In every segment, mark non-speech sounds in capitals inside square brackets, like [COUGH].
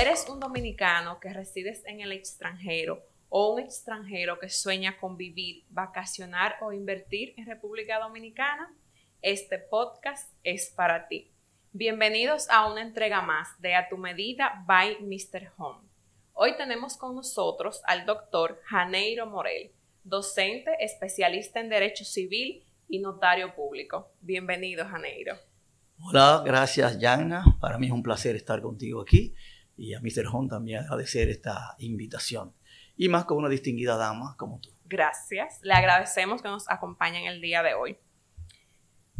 ¿Eres un dominicano que resides en el extranjero o un extranjero que sueña con vivir, vacacionar o invertir en República Dominicana? Este podcast es para ti. Bienvenidos a una entrega más de A tu medida by Mr. Home. Hoy tenemos con nosotros al doctor Janeiro Morel, docente especialista en Derecho Civil y notario público. Bienvenido, Janeiro. Hola, gracias, Yana. Para mí es un placer estar contigo aquí y a Mr. Home también agradecer esta invitación. Y más con una distinguida dama como tú. Gracias. Le agradecemos que nos acompañen el día de hoy.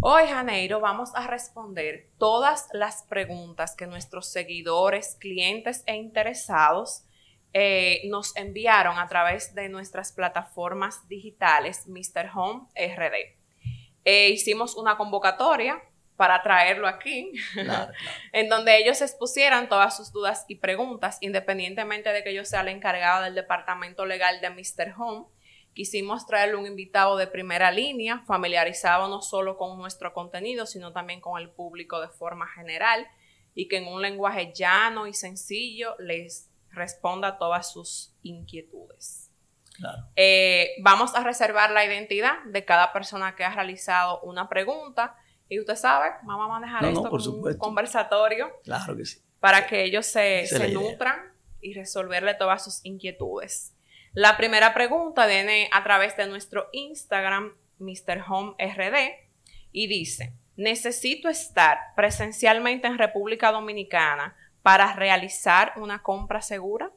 Hoy, Janeiro, vamos a responder todas las preguntas que nuestros seguidores, clientes e interesados eh, nos enviaron a través de nuestras plataformas digitales Mr. Home RD. Eh, hicimos una convocatoria para traerlo aquí, [LAUGHS] en donde ellos expusieran todas sus dudas y preguntas, independientemente de que yo sea la encargada del departamento legal de Mr. Home. Quisimos traerle un invitado de primera línea, familiarizado no solo con nuestro contenido, sino también con el público de forma general y que en un lenguaje llano y sencillo les responda todas sus inquietudes. Eh, vamos a reservar la identidad de cada persona que ha realizado una pregunta y usted sabe, vamos a manejar esto como un conversatorio. Claro que sí. Para que ellos se, se nutran y resolverle todas sus inquietudes. La primera pregunta viene a través de nuestro Instagram, Mr. Home RD, y dice: Necesito estar presencialmente en República Dominicana para realizar una compra segura.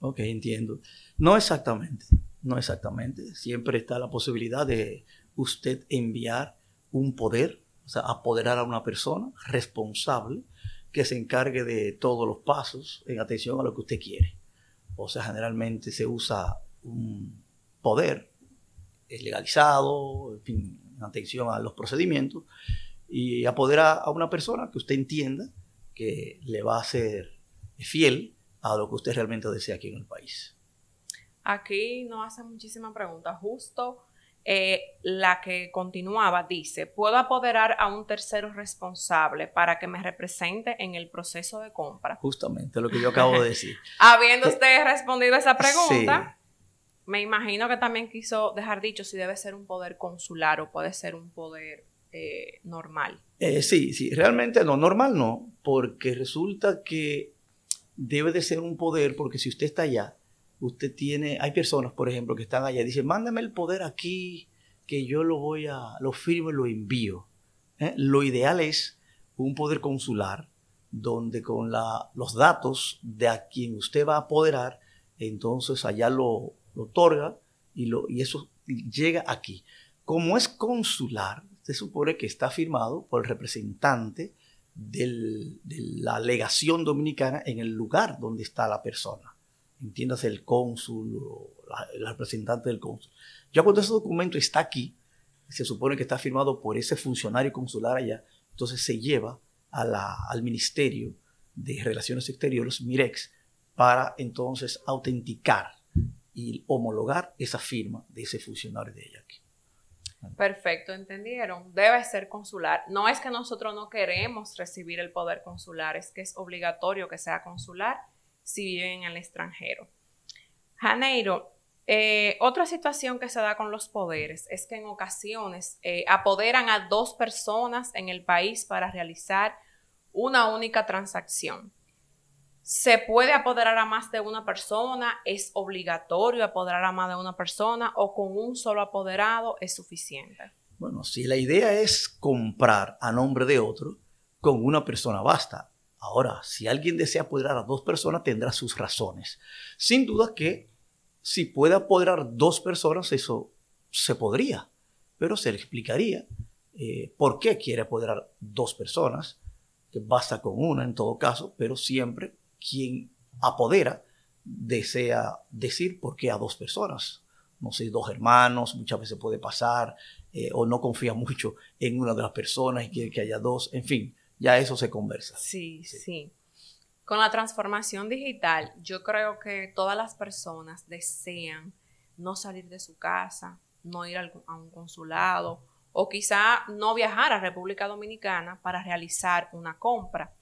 Ok, entiendo. No exactamente, no exactamente. Siempre está la posibilidad de usted enviar un poder o sea, apoderar a una persona responsable que se encargue de todos los pasos en atención a lo que usted quiere. O sea, generalmente se usa un poder legalizado, en fin, en atención a los procedimientos, y apoderar a una persona que usted entienda que le va a ser fiel a lo que usted realmente desea aquí en el país. Aquí nos hace muchísimas preguntas. Justo eh, la que continuaba dice, puedo apoderar a un tercero responsable para que me represente en el proceso de compra. Justamente lo que yo acabo de decir. [LAUGHS] Habiendo usted respondido a esa pregunta, me imagino que también quiso dejar dicho si debe ser un poder consular o puede ser un poder eh, normal. Eh, sí, sí, realmente no, normal no, porque resulta que debe de ser un poder, porque si usted está allá, usted tiene, hay personas, por ejemplo, que están allá dicen, mándame el poder aquí, que yo lo voy a, lo firmo y lo envío. ¿eh? Lo ideal es un poder consular, donde con la, los datos de a quien usted va a apoderar, entonces allá lo, otorga y, lo, y eso llega aquí. Como es consular, se supone que está firmado por el representante de la legación dominicana en el lugar donde está la persona entiéndase el cónsul o el representante del cónsul. Ya cuando ese documento está aquí, se supone que está firmado por ese funcionario consular allá, entonces se lleva a la, al Ministerio de Relaciones Exteriores, MIREX, para entonces autenticar y homologar esa firma de ese funcionario de allá aquí. Perfecto, entendieron. Debe ser consular. No es que nosotros no queremos recibir el poder consular, es que es obligatorio que sea consular si viven en el extranjero. Janeiro, eh, otra situación que se da con los poderes es que en ocasiones eh, apoderan a dos personas en el país para realizar una única transacción. ¿Se puede apoderar a más de una persona? ¿Es obligatorio apoderar a más de una persona o con un solo apoderado es suficiente? Bueno, si la idea es comprar a nombre de otro, con una persona basta. Ahora, si alguien desea apoderar a dos personas, tendrá sus razones. Sin duda que si puede apoderar dos personas, eso se podría, pero se le explicaría eh, por qué quiere apoderar dos personas, que basta con una en todo caso, pero siempre quien apodera desea decir por qué a dos personas. No sé, dos hermanos, muchas veces puede pasar, eh, o no confía mucho en una de las personas y quiere que haya dos, en fin ya eso se conversa. Sí, sí, Con la transformación digital, yo creo que todas las personas desean no salir de su casa, no ir a un consulado o quizá no viajar a República Dominicana para realizar una compra.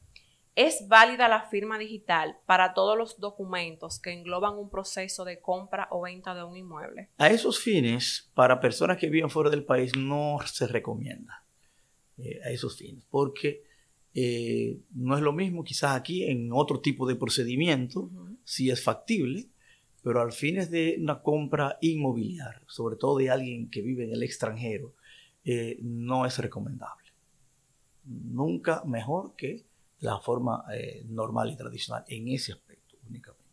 ¿Es válida la firma digital para todos los documentos que engloban un proceso de compra o venta de un inmueble? A esos fines, para personas que viven fuera del país, no se recomienda eh, a esos fines, porque eh, no es lo mismo quizás aquí en otro tipo de procedimiento, si es factible, pero al fines de una compra inmobiliaria, sobre todo de alguien que vive en el extranjero, eh, no es recomendable. Nunca mejor que la forma eh, normal y tradicional en ese aspecto únicamente.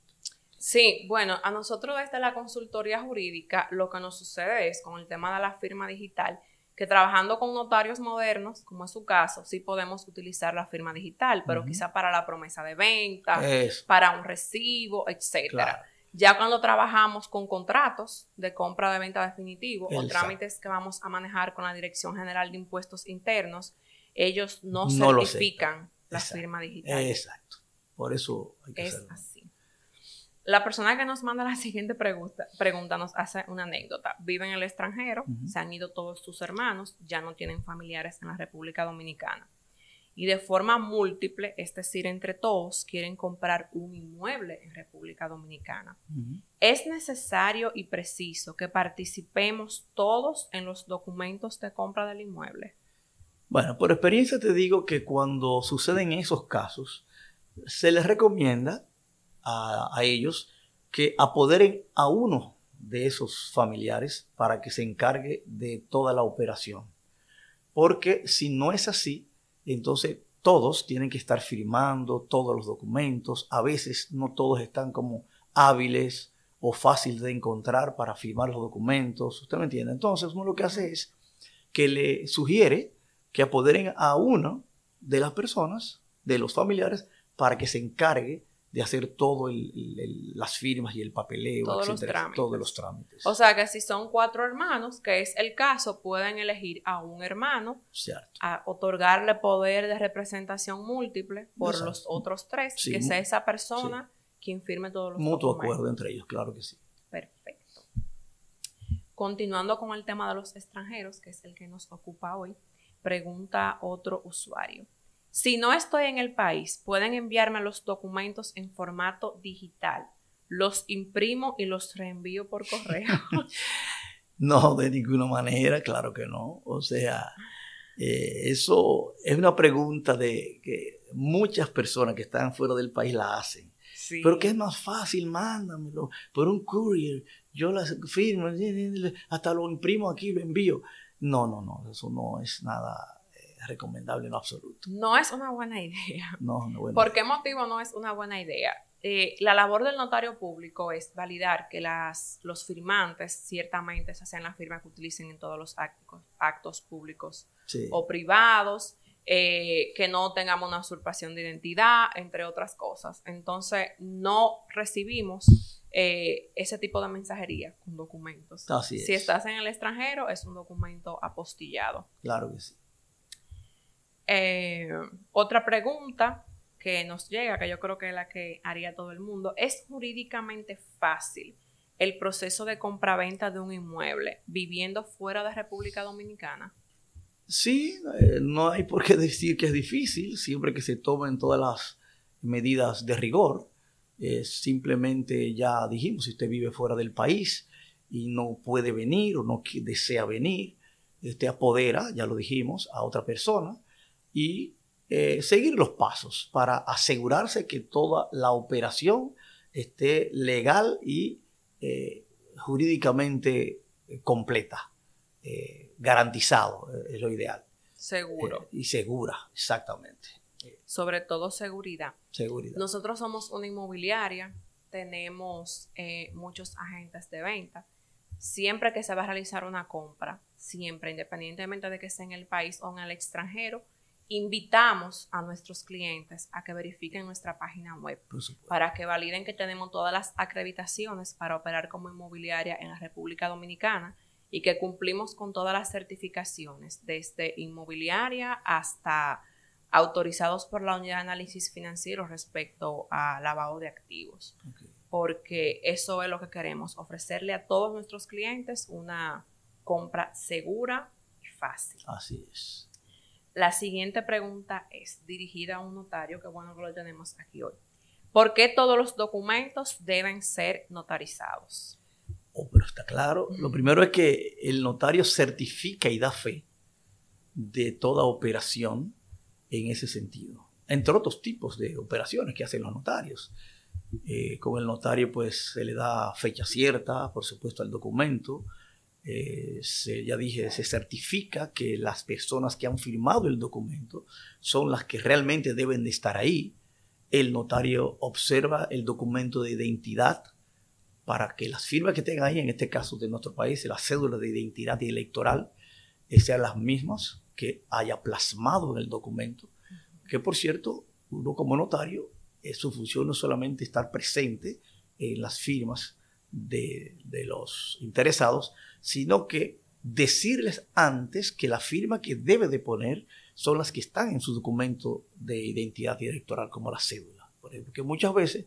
Sí, bueno, a nosotros desde la consultoría jurídica lo que nos sucede es con el tema de la firma digital, que trabajando con notarios modernos, como es su caso, sí podemos utilizar la firma digital, pero quizá para la promesa de venta, para un recibo, etcétera. Ya cuando trabajamos con contratos de compra de venta definitivo o trámites que vamos a manejar con la Dirección General de Impuestos Internos, ellos no, certifican la firma digital. Exacto. Por eso hay que Es así. La persona que nos manda la [LAUGHS] siguiente pregunta, pregunta nos hace una anécdota. Vive en el extranjero, se han ido todos sus hermanos, ya no tienen familiares en la República Dominicana. Y de forma múltiple, es decir, entre todos, quieren comprar un inmueble en República Dominicana. Es necesario y preciso que participemos todos en los documentos de compra del inmueble. Bueno, por experiencia te digo que cuando suceden esos casos, se les recomienda a, ellos que apoderen a uno de esos familiares para que se encargue de toda la operación. Porque si no es así, entonces todos tienen que estar firmando todos los documentos. A veces no todos están como hábiles o fácil de encontrar para firmar los documentos. ¿Usted me entiende? Entonces uno lo que hace es que le sugiere que apoderen a uno de las personas, de los familiares, para que se encargue de hacer todas las firmas y el papeleo, todos los, trámites. todos los trámites. O sea que si son cuatro hermanos, que es el caso, pueden elegir a un hermano, a otorgarle poder de representación múltiple por los otros tres, que sea esa persona quien firme todos los Mutuo acuerdo entre ellos, claro que sí. Perfecto. Continuando con el tema de los extranjeros, que es el que nos ocupa hoy, pregunta otro usuario. Si no estoy en el país, pueden enviarme los documentos en formato digital. Los imprimo y los reenvío por correo. [LAUGHS] no, de ninguna manera, claro que no. O sea, eh, eso es una pregunta de que muchas personas que están fuera del país la hacen. Pero que es más fácil, mándamelo por un courier. Yo las firmo, [LAUGHS] hasta lo imprimo aquí y lo envío. No, no, no, eso no es nada recomendable en absoluto. No es una buena idea. [LAUGHS] No, no buena ¿Por qué motivo no es una buena idea? Eh, la labor del notario público es validar que las, los firmantes ciertamente se hacen la firma que utilicen en todos los actos, actos públicos o privados, eh, que no tengamos una usurpación de identidad, entre otras cosas. Entonces, no recibimos eh, ese tipo de mensajería con documentos. Si estás en el extranjero, es un documento apostillado. Claro que sí. Eh, otra pregunta que nos llega, que yo creo que es la que haría todo el mundo, ¿es jurídicamente fácil el proceso de compraventa de un inmueble viviendo fuera de República Dominicana? Sí, eh, no hay por qué [LAUGHS] decir que es difícil, siempre que se tomen todas las medidas de rigor. Eh, simplemente ya dijimos, si usted vive fuera del país y no puede venir o no desea venir, usted apodera, ya lo dijimos, a otra persona y eh, seguir los pasos para asegurarse que toda la operación esté legal y eh, jurídicamente completa, garantizado, es lo ideal. Seguro. y segura, exactamente sobre todo seguridad. Seguridad. Nosotros somos una inmobiliaria, tenemos eh, muchos agentes de venta. Siempre que se va a realizar una compra, siempre, independientemente de que esté en el país o en el extranjero, invitamos a nuestros clientes a que verifiquen nuestra página web para que validen que tenemos todas las acreditaciones para operar como inmobiliaria en la República Dominicana y que cumplimos con todas las certificaciones, desde inmobiliaria hasta autorizados por la unidad de análisis financiero respecto a lavado de activos. Porque eso es lo que queremos, ofrecerle a todos nuestros clientes una compra segura y fácil. Así es. La siguiente pregunta es dirigida a un notario, que bueno que lo tenemos aquí hoy. ¿Por qué todos los documentos deben ser notarizados? Oh, pero está claro. Lo primero es que el notario certifica y da fe de toda operación en ese sentido. Entre otros tipos de operaciones que hacen los notarios. Eh, con el notario pues se le da fecha cierta, por supuesto, al documento. Eh, se, ya dije, se certifica que las personas que han firmado el documento son las que realmente deben de estar ahí. El notario observa el documento de identidad para que las firmas que tengan ahí, en este caso de nuestro país, la cédula de identidad electoral, eh, sean las mismas que haya plasmado en el documento. Que por cierto, uno como notario, es su función no solamente estar presente en las firmas de, los interesados, sino que decirles antes que la firma que debe de poner son las que están en su documento de identidad electoral, como la cédula. Por ejemplo, que muchas veces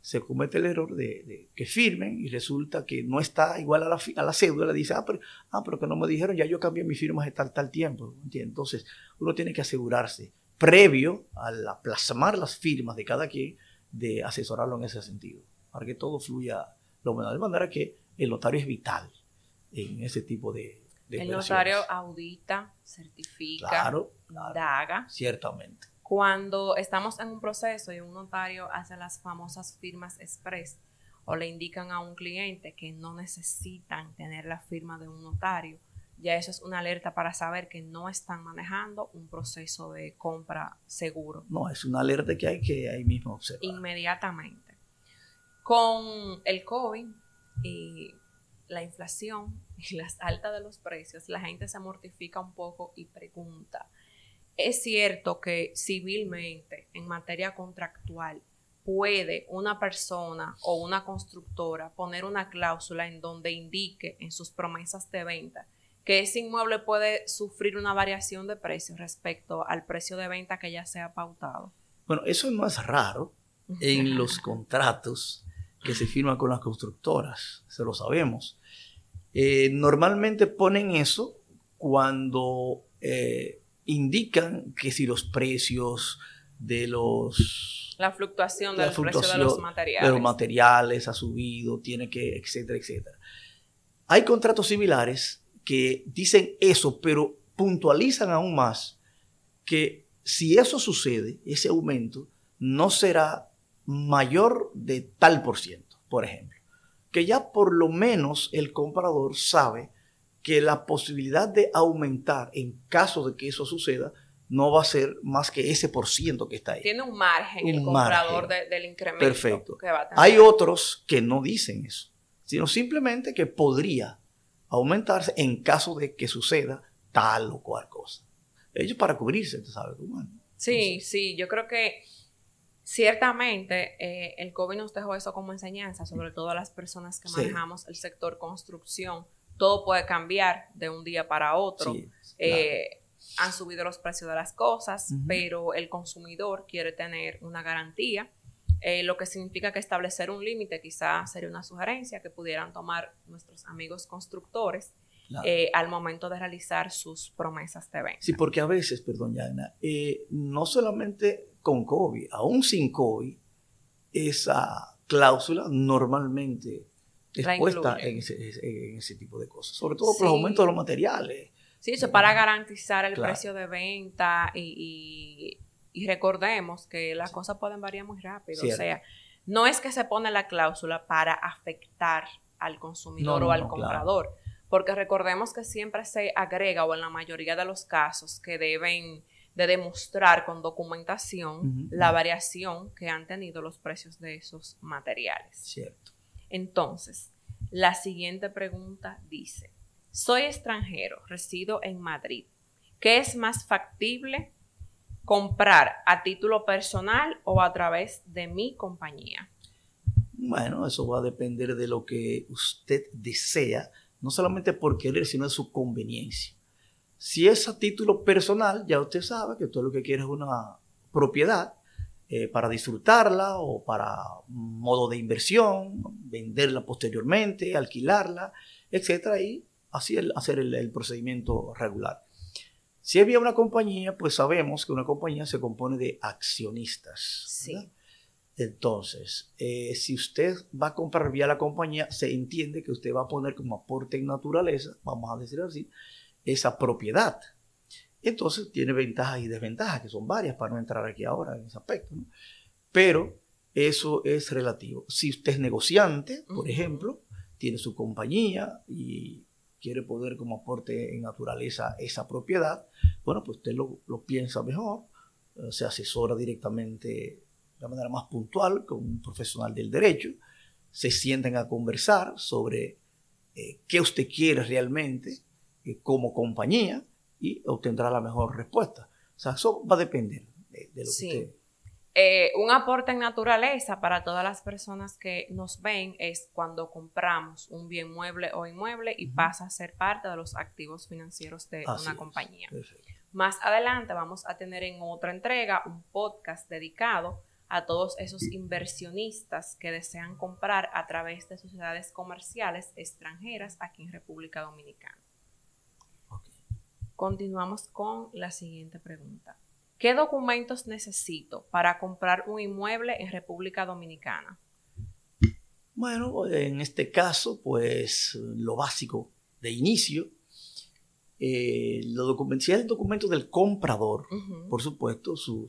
se comete el error de, que firmen y resulta que no está igual a la, a la cédula, dice, ah pero, ah, pero que no me dijeron, ya yo cambié mi firma de tal, tal tiempo. Entonces, uno tiene que asegurarse, previo a plasmar las firmas de cada quien, de asesorarlo en ese sentido, para que todo fluya lo menos. De manera que el notario es vital en ese tipo de, de El notario audita, certifica, claro, Ciertamente. Cuando estamos en un proceso y un notario hace las famosas firmas express o le indican a un cliente que no necesitan tener la firma de un notario, ya eso es una alerta para saber que no están manejando un proceso de compra seguro. No, es una alerta que hay que ahí mismo observar. Inmediatamente. Con el COVID y la inflación y las altas de los precios, la gente se mortifica un poco y pregunta, es cierto que civilmente, en materia contractual, puede una persona o una constructora poner una cláusula en donde indique en sus promesas de venta que ese inmueble puede sufrir una variación de precio respecto al precio de venta que ya se ha pautado. Bueno, eso no es raro en los [LAUGHS] contratos que se firman con las constructoras, se lo sabemos. Eh, normalmente ponen eso cuando eh, indican que si los precios de los... La fluctuación de los materiales. De los materiales ha subido, tiene que, etcétera, etcétera. Hay contratos similares que dicen eso, pero puntualizan aún más que si eso sucede, ese aumento, no será mayor de tal por ciento, por ejemplo. Que ya por lo menos el comprador sabe que la posibilidad de aumentar en caso de que eso suceda no va a ser más que ese por ciento que está ahí. Tiene un margen el comprador del incremento. Perfecto. Hay otros que no dicen eso, sino simplemente que podría aumentarse en caso de que suceda tal o cual cosa. Ellos para cubrirse, tú sabes. Bueno, sí, sí, yo creo que ciertamente eh, el COVID nos dejó eso como enseñanza, sobre todo a las personas que manejamos el sector construcción. Todo puede cambiar de un día para otro. Eh, han subido los precios de las cosas, pero el consumidor quiere tener una garantía, eh, lo que significa que establecer un límite quizá sería una sugerencia que pudieran tomar nuestros amigos constructores eh, al momento de realizar sus promesas de venta. Sí, porque a veces, perdón, Yana, no solamente con COVID, aún sin COVID, esa cláusula normalmente expuesta en ese, tipo de cosas, sobre todo por los aumentos de los materiales. Sí, eso para garantizar el precio de venta y, recordemos que las cosas pueden variar muy rápido. O sea, no es que se pone la cláusula para afectar al consumidor o al comprador, porque recordemos que siempre se agrega o en la mayoría de los casos que deben de demostrar con documentación la variación que han tenido los precios de esos materiales. Cierto. Entonces, la siguiente pregunta dice, soy extranjero, resido en Madrid. ¿Qué es más factible comprar a título personal o a través de mi compañía? Bueno, eso va a depender de lo que usted desea, no solamente por querer, sino de su conveniencia. Si es a título personal, ya usted sabe que todo lo que quiere es una propiedad eh, para disfrutarla o para modo de inversión, venderla posteriormente, alquilarla, etc. Y así el, hacer el, procedimiento regular. Si había una compañía, pues sabemos que una compañía se compone de accionistas. Sí. Entonces, eh, si usted va a comprar vía la compañía, se entiende que usted va a poner como aporte en naturaleza, vamos a decir así, esa propiedad. Entonces, tiene ventajas y desventajas, que son varias para no entrar aquí ahora en ese aspecto. ¿no? Pero eso es relativo. Si usted es negociante, por ejemplo, tiene su compañía y quiere poner como aporte en naturaleza esa propiedad, bueno, pues usted lo, lo piensa mejor, eh, se asesora directamente de la manera más puntual con un profesional del derecho, se sienten a conversar sobre eh, qué usted quiere realmente eh, como compañía y obtendrá la mejor respuesta. O sea, eso va a depender de, de lo Sí. que usted... Eh, un aporte en naturaleza para todas las personas que nos ven es cuando compramos un bien mueble o inmueble y pasa a ser parte de los activos financieros de Así una compañía. Más adelante vamos a tener en otra entrega un podcast dedicado a todos esos inversionistas que desean comprar a través de sociedades comerciales extranjeras aquí en República Dominicana. Continuamos con la siguiente pregunta. ¿Qué documentos necesito para comprar un inmueble en República Dominicana? Bueno, en este caso, pues lo básico de inicio, eh, lo si es el documento del comprador, por supuesto, su,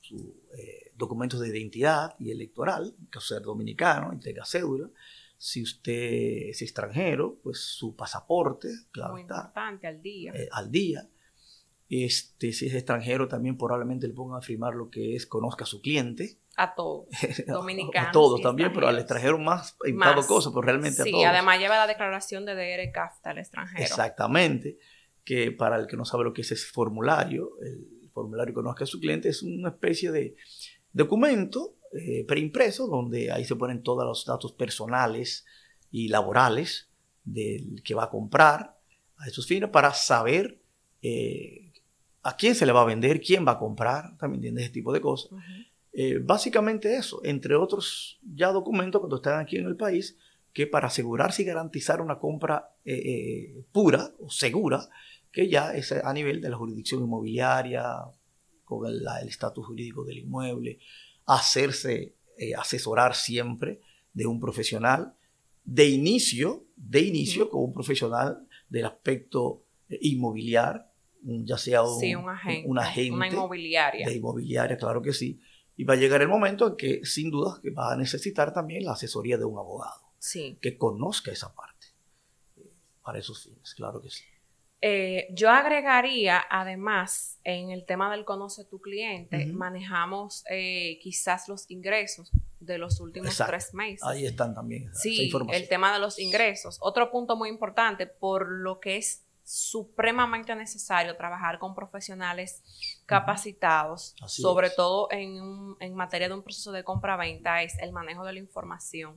su, eh, documentos de identidad y electoral, que ser dominicano, entrega cédula. Si usted es extranjero, pues su pasaporte, claro Muy está, importante al día. eh, al día. Este, si es extranjero, también probablemente le pongan a firmar lo que es conozca a su cliente. a todos. [LAUGHS] Dominicanos a todos también, pero al extranjero más en Más. cada cosa, pero realmente a Sí, todos. además lleva la declaración de DR CAFTA al extranjero. Exactamente, que para el que no sabe lo que es ese formulario, el formulario conozca a su cliente es una especie de documento eh, preimpreso donde ahí se ponen todos los datos personales y laborales del que va a comprar a esos fines para saber eh, a quién se le va a vender, quién va a comprar, también entiendes ese tipo de cosas. Eh, básicamente eso, entre otros ya documentos cuando están aquí en el país, que para asegurarse y garantizar una compra eh, pura o segura, que ya es a nivel de la jurisdicción inmobiliaria, con el la- el estatus jurídico del inmueble, hacerse eh, asesorar siempre de un profesional, de inicio, de inicio con un profesional del aspecto eh, inmobiliar, un- ya sea un, Sí, un agente. un agente Una inmobiliaria. de inmobiliaria, claro que sí. Y va a llegar el momento en que, sin duda, que va a necesitar también la asesoría de un abogado Sí. que conozca esa parte eh, para esos fines, claro que sí. Eh, yo agregaría, además, en el tema del conoce tu cliente, manejamos eh, quizás los ingresos de los últimos Exacto. tres meses. Ahí están también Sí, el tema de los ingresos. Otro punto muy importante, por lo que es supremamente necesario trabajar con profesionales capacitados, sobre es. todo en, un- en materia de un proceso de compra-venta, es el manejo de la información.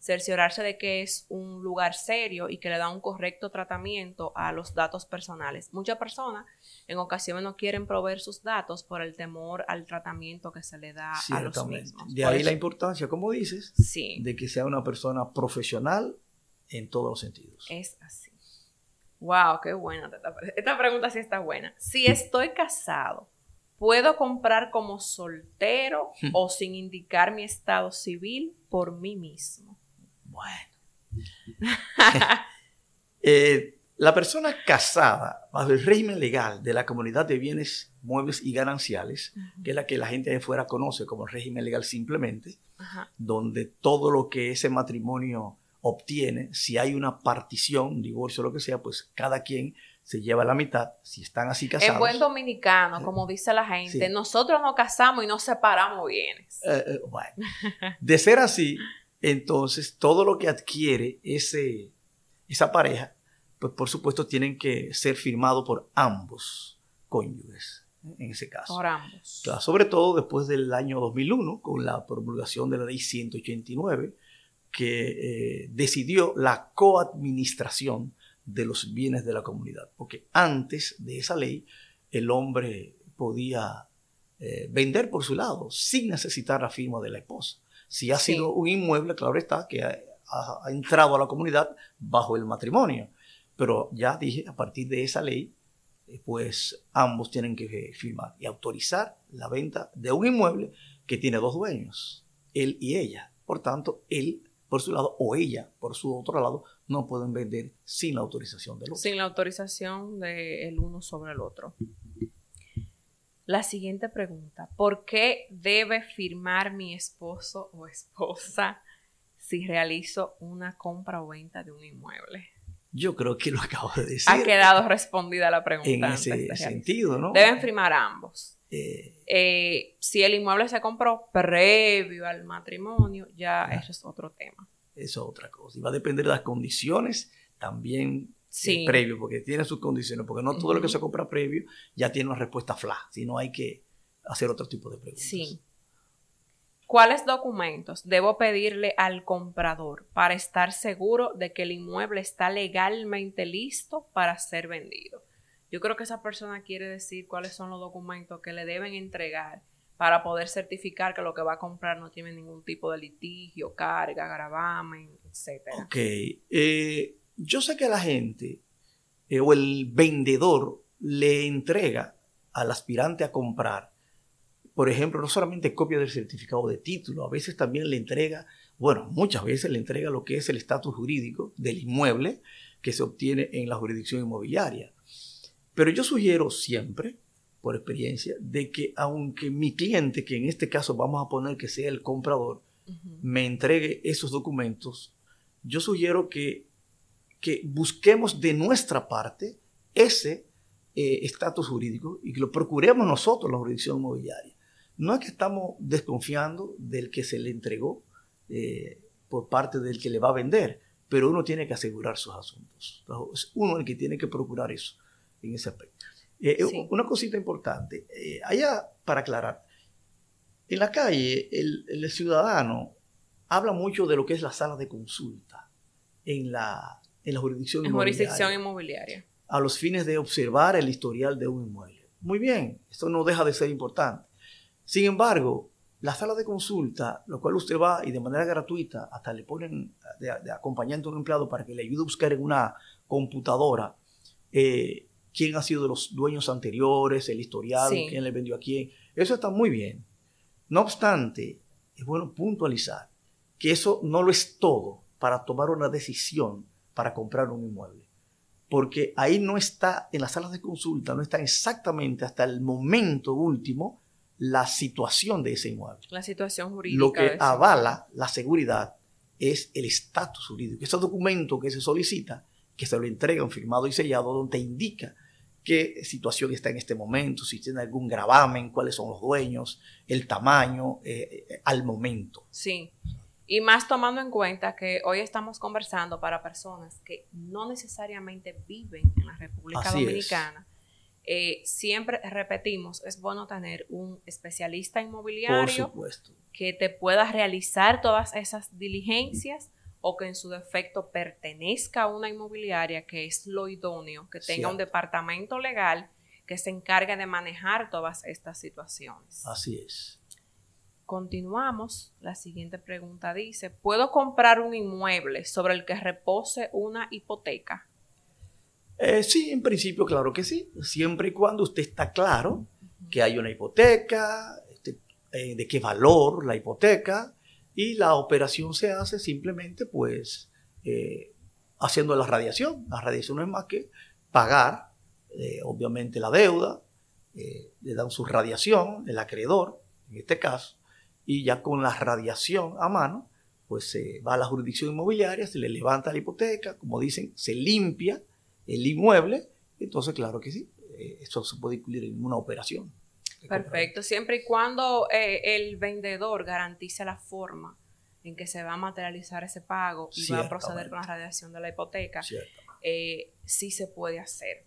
Cerciorarse de que es un lugar serio y que le da un correcto tratamiento a los datos personales. Muchas personas en ocasiones no quieren proveer sus datos por el temor al tratamiento que se le da a los mismos. De Por ahí la importancia, como dices, Sí. de que sea una persona profesional en todos los sentidos. Es así. Wow, qué buena esta, esta pregunta sí está buena. Si estoy casado, ¿puedo comprar como soltero o sin indicar mi estado civil por mí mismo? Bueno. [LAUGHS] Eh, la persona casada bajo el régimen legal de la comunidad de bienes muebles y gananciales, que es la que la gente de afuera conoce como régimen legal simplemente, Ajá. donde todo lo que ese matrimonio obtiene, si hay una partición, un divorcio, lo que sea, pues cada quien se lleva la mitad. Si están así casados. En buen dominicano, como dice la gente, Sí. nosotros nos casamos y nos separamos bienes. eh, eh, bueno, de ser así, entonces todo lo que adquiere ese, esa pareja, pues por supuesto tienen que ser firmados por ambos cónyuges, ¿eh? en ese caso. Por ambos. Claro, sobre todo después del año 2001, con la promulgación de la ley 189, que eh, decidió la coadministración de los bienes de la comunidad. Porque antes de esa ley, el hombre podía eh, vender por su lado sin necesitar la firma de la esposa. Si ha Sí. sido un inmueble, claro está, que ha, ha- ha entrado a la comunidad bajo el matrimonio. Pero ya dije, a partir de esa ley, eh, pues ambos tienen que eh, firmar y autorizar la venta de un inmueble que tiene dos dueños, él y ella. Por tanto, él por su lado o ella por su otro lado no pueden vender sin la autorización del otro. Sin la autorización del uno sobre el otro. La siguiente pregunta, ¿por qué debe firmar mi esposo o esposa si realizo una compra o venta de un inmueble? Yo creo que lo acabo de decir. Ha quedado respondida la pregunta. En ese sentido, ¿no? Deben firmar ambos. Eh, eh, si el inmueble se compró previo al matrimonio, ya eso es otro tema. Eso es otra cosa. Y va a depender de las condiciones también sí. previo, porque tiene sus condiciones, porque no todo lo que se compra previo ya tiene una respuesta fla, sino hay que hacer otro tipo de preguntas. Sí. ¿Cuáles documentos debo pedirle al comprador para estar seguro de que el inmueble está legalmente listo para ser vendido? Yo creo que esa persona quiere decir cuáles son los documentos que le deben entregar para poder certificar que lo que va a comprar no tiene ningún tipo de litigio, carga, gravamen, etc. Ok. Eh, yo sé que la gente eh, o el vendedor le entrega al aspirante a comprar, por ejemplo, no solamente copia del certificado de título, a veces también le entrega, bueno, muchas veces le entrega lo que es el estatus jurídico del inmueble que se obtiene en la jurisdicción inmobiliaria. Pero yo sugiero siempre, por experiencia, de que aunque mi cliente, que en este caso vamos a poner que sea el comprador, me entregue esos documentos, yo sugiero que que busquemos de nuestra parte ese eh, estatus jurídico y que lo procuremos nosotros, la jurisdicción inmobiliaria. No es que estamos desconfiando del que se le entregó eh, por parte del que le va a vender, pero uno tiene que asegurar sus asuntos. Es uno el que tiene que procurar eso en ese aspecto. Eh, una cosita importante, allá para aclarar, en la calle el, el ciudadano habla mucho de lo que es la sala de consulta en la, en la jurisdicción, inmobiliaria, A los fines de observar el historial de un inmueble. Muy bien, esto no deja de ser importante. Sin embargo, la sala de consulta, lo cual usted va y de manera gratuita, hasta le ponen de, acompañante a un empleado para que le ayude a buscar en una computadora eh, quién ha sido de los dueños anteriores, el historial, quién le vendió a quién. Eso está muy bien. No obstante, es bueno puntualizar que eso no lo es todo para tomar una decisión para comprar un inmueble. Porque ahí no está, en las salas de consulta, no está exactamente hasta el momento último la situación de ese inmueble. La situación jurídica. Lo que avala la seguridad es el estatus jurídico. Ese documento que se solicita, que se lo entregan firmado y sellado, donde indica qué situación está en este momento, si tiene algún gravamen, cuáles son los dueños, el tamaño, eh, eh, al momento. Sí. Y más tomando en cuenta que hoy estamos conversando para personas que no necesariamente viven en la República Dominicana. Eh, siempre repetimos, es bueno tener un especialista inmobiliario que te pueda realizar todas esas diligencias o que en su defecto pertenezca a una inmobiliaria que es lo idóneo, que tenga un departamento legal que se encargue de manejar todas estas situaciones. Así es. Continuamos. La siguiente pregunta dice, ¿puedo comprar un inmueble sobre el que repose una hipoteca? Eh, sí, en principio, claro que sí. Siempre y cuando usted está claro que hay una hipoteca, este, eh, de qué valor la hipoteca, y la operación se hace simplemente, pues, eh, haciendo la radiación. La radiación no es más que pagar, obviamente, la deuda, le dan su radiación, el acreedor, en este caso, y ya con la radiación a mano, pues se va a la jurisdicción inmobiliaria, se le levanta la hipoteca, como dicen, se limpia el inmueble, entonces claro que sí, eh, eso se puede incluir en una operación. Perfecto, siempre y cuando eh, el vendedor garantice la forma en que se va a materializar ese pago y va a proceder con la radiación de la hipoteca, eh, sí se puede hacer.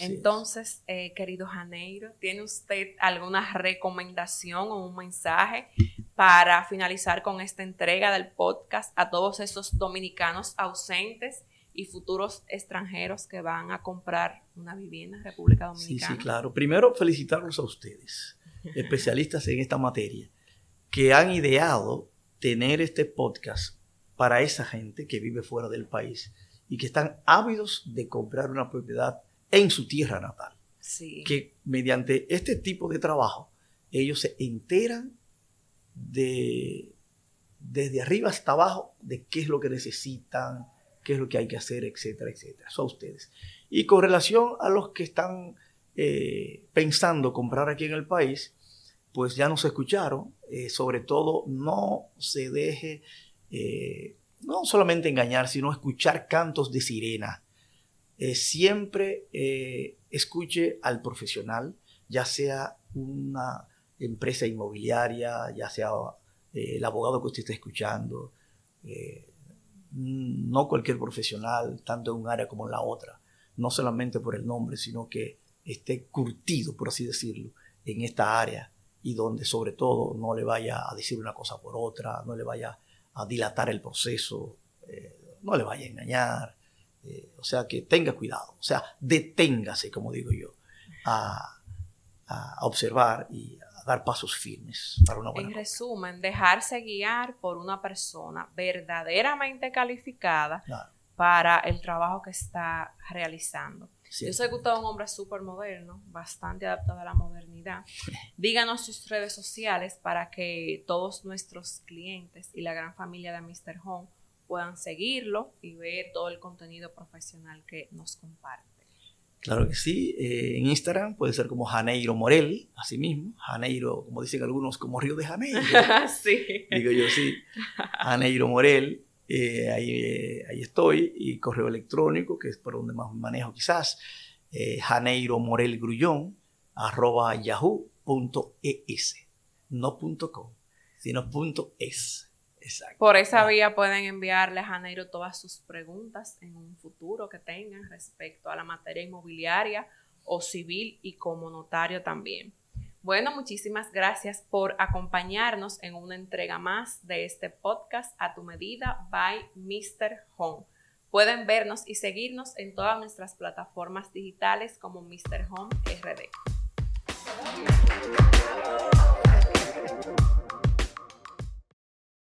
Entonces, eh, querido Janeiro, ¿tiene usted alguna recomendación o un mensaje para finalizar con esta entrega del podcast a todos esos dominicanos ausentes y futuros extranjeros que van a comprar una vivienda en República Dominicana? Sí, sí, claro. Primero, felicitarlos a ustedes, [LAUGHS] especialistas en esta materia, que han ideado tener este podcast para esa gente que vive fuera del país y que están ávidos de comprar una propiedad en su tierra natal. que mediante este tipo de trabajo ellos se enteran de desde arriba hasta abajo de qué es lo que necesitan, qué es lo que hay que hacer, etcétera, etcétera. Eso a ustedes. Y con relación a los que están eh, pensando comprar aquí en el país, pues ya nos escucharon. Eh, sobre todo, no se deje eh, no solamente engañar, sino escuchar cantos de sirena. Siempre escuche al profesional, ya sea una empresa inmobiliaria, ya sea el abogado que usted está escuchando, no cualquier profesional, tanto en un área como en la otra, no solamente por el nombre, sino que esté curtido, por así decirlo, en esta área y donde sobre todo no le vaya a decir una cosa por otra, no le vaya a dilatar el proceso, eh, no le vaya a engañar, eh, o sea que tenga cuidado, o sea, deténgase, como digo yo, a, a observar y a dar pasos firmes para una buena. En resumen, dejarse guiar por una persona verdaderamente calificada para el trabajo que está realizando. Yo sé que usted es un hombre súper moderno, bastante adaptado a la modernidad. [LAUGHS] Díganos sus redes sociales para que todos nuestros clientes y la gran familia de Mr. Home puedan seguirlo y ver todo el contenido profesional que nos comparte. Claro que sí. Eh, en Instagram puede ser como Janeiro Morel, así mismo. Janeiro, como dicen algunos, como Río de Janeiro. [LAUGHS] sí. Digo yo sí. Janeiro Morel. Eh, ahí, eh, ahí, estoy, y correo electrónico, que es por donde más manejo quizás, Janeiro Morel Grullón, arroba yahoo.es, no .com, sino .es. Exacto. Por esa vía pueden enviarle a Janeiro todas sus preguntas en un futuro que tengan respecto a la materia inmobiliaria o civil y como notario también. Bueno, muchísimas gracias por acompañarnos en una entrega más de este podcast a tu medida by Mr. Home. Pueden vernos y seguirnos en todas nuestras plataformas digitales como Mr. Home RD.